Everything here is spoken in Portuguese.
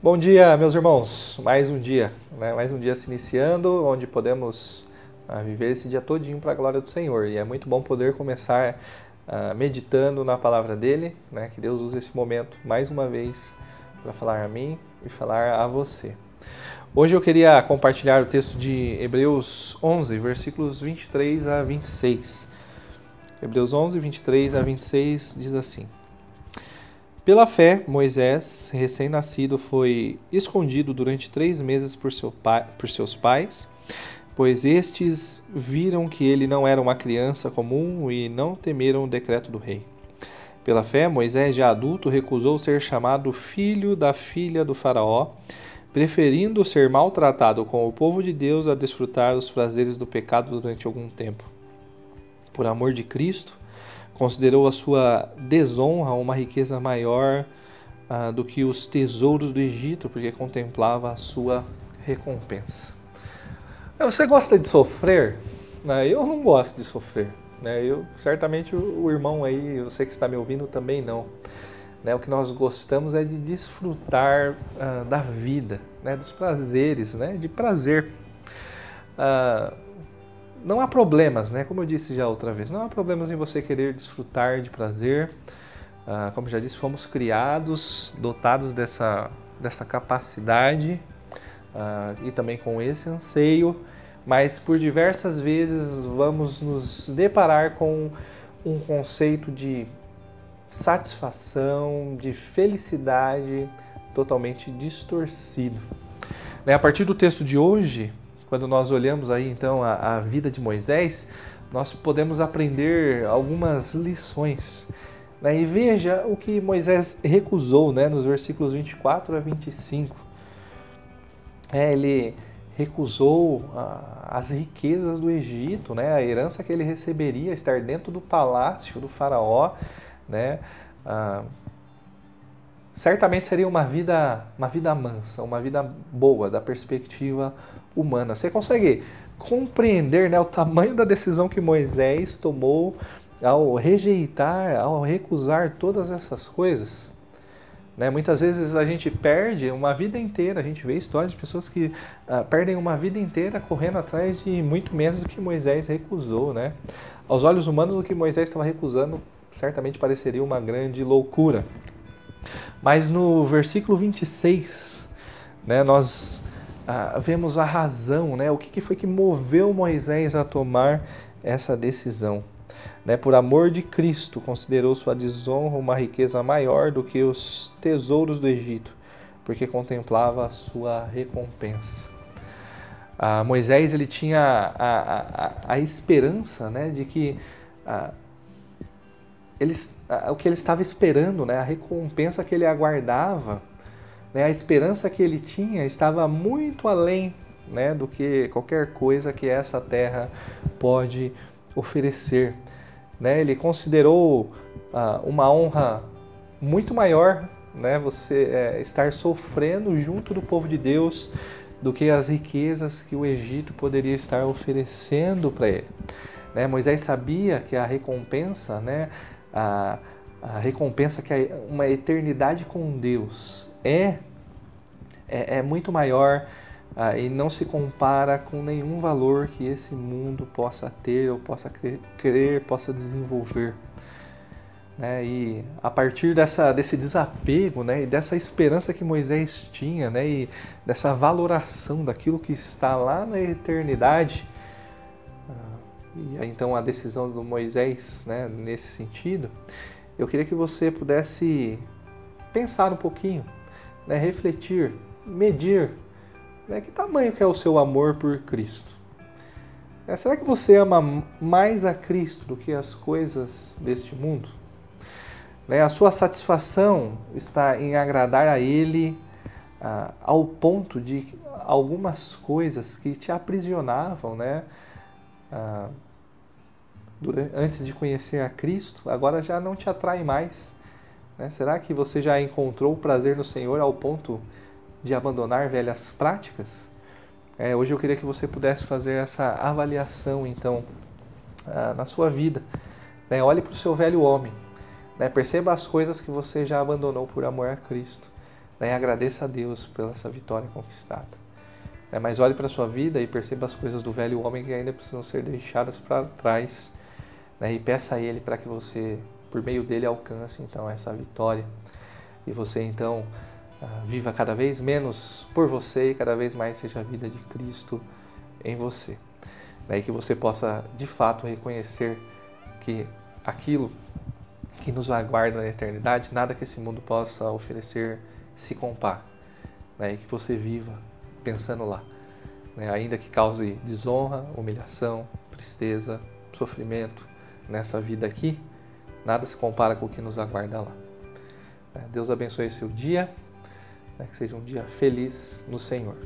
Bom dia, meus irmãos. Mais um dia, né? mais um dia se iniciando, onde podemos uh, viver esse dia todinho para a glória do Senhor. E é muito bom poder começar uh, meditando na palavra dele, né? Que Deus use esse momento mais uma vez para falar a mim e falar a você. Hoje eu queria compartilhar o texto de Hebreus 11, versículos 23 a 26. Hebreus 11, 23 a 26 diz assim: Pela fé, Moisés, recém-nascido, foi escondido durante três meses por, seu pai, por seus pais, pois estes viram que ele não era uma criança comum e não temeram o decreto do rei. Pela fé, Moisés, já adulto, recusou ser chamado filho da filha do Faraó preferindo ser maltratado com o povo de Deus a desfrutar os prazeres do pecado durante algum tempo. Por amor de Cristo, considerou a sua desonra uma riqueza maior uh, do que os tesouros do Egito, porque contemplava a sua recompensa. Você gosta de sofrer? Né? Eu não gosto de sofrer. Né? Eu certamente o irmão aí, você que está me ouvindo também não. Né? O que nós gostamos é de desfrutar da vida, né? dos prazeres, de prazer. Não há problemas, né? como eu disse já outra vez, não há problemas em você querer desfrutar de prazer. Uh, como já disse, fomos criados, dotados dessa, dessa capacidade e também com esse anseio, mas por diversas vezes vamos nos deparar com um conceito de satisfação, de felicidade totalmente distorcido. Né, a partir do texto de hoje, quando nós olhamos aí então a, a vida de Moisés, nós podemos aprender algumas lições. Né? E veja o que Moisés recusou né? nos versículos 24 a 25. É, ele recusou as riquezas do Egito, né? a herança que ele receberia, estar dentro do palácio do faraó, né? Ah, certamente seria uma vida, uma vida mansa, uma vida boa da perspectiva humana. Você consegue compreender né, o tamanho da decisão que Moisés tomou ao rejeitar, ao recusar todas essas coisas? Né? Muitas vezes a gente perde uma vida inteira, a gente vê histórias de pessoas que uh, perdem uma vida inteira correndo atrás de muito menos do que Moisés recusou. Né? Aos olhos humanos, o que Moisés estava recusando certamente pareceria uma grande loucura. Mas no versículo 26, né, nós ah, vemos a razão, né, o que, que foi que moveu Moisés a tomar essa decisão. Né, por amor de Cristo, considerou sua desonra uma riqueza maior do que os tesouros do Egito, porque contemplava a sua recompensa. Ah, Moisés ele tinha a, a, a esperança né, de que ah, ele, o que ele estava esperando, né, a recompensa que ele aguardava, né, a esperança que ele tinha estava muito além né, do que qualquer coisa que essa terra pode oferecer. Né? Ele considerou ah, uma honra muito maior né, você é, estar sofrendo junto do povo de Deus do que as riquezas que o Egito poderia estar oferecendo para ele. Né? Moisés sabia que a recompensa, né, a, a recompensa que é uma eternidade com Deus é, é, é muito maior uh, e não se compara com nenhum valor que esse mundo possa ter ou possa crer, possa desenvolver. Né? E a partir dessa, desse desapego né? e dessa esperança que Moisés tinha né? e dessa valoração daquilo que está lá na eternidade, e então a decisão do Moisés né, nesse sentido, eu queria que você pudesse pensar um pouquinho, né, refletir, medir né, que tamanho que é o seu amor por Cristo. É, será que você ama mais a Cristo do que as coisas deste mundo? Né, a sua satisfação está em agradar a Ele ah, ao ponto de algumas coisas que te aprisionavam, né? Ah, durante, antes de conhecer a Cristo, agora já não te atrai mais. Né? Será que você já encontrou o prazer no Senhor ao ponto de abandonar velhas práticas? É, hoje eu queria que você pudesse fazer essa avaliação, então, ah, na sua vida. Né? Olhe para o seu velho homem. Né? Perceba as coisas que você já abandonou por amor a Cristo. né, agradeça a Deus pela essa vitória conquistada. É, mas olhe para a sua vida e perceba as coisas do velho homem que ainda precisam ser deixadas para trás. Né, e peça a Ele para que você, por meio dele, alcance então essa vitória. E você então viva cada vez menos por você e cada vez mais seja a vida de Cristo em você. E que você possa de fato reconhecer que aquilo que nos aguarda na eternidade, nada que esse mundo possa oferecer se compara. E que você viva pensando lá. Né? Ainda que cause desonra, humilhação, tristeza, sofrimento nessa vida aqui, nada se compara com o que nos aguarda lá. Né? Deus abençoe seu dia, né? que seja um dia feliz no Senhor.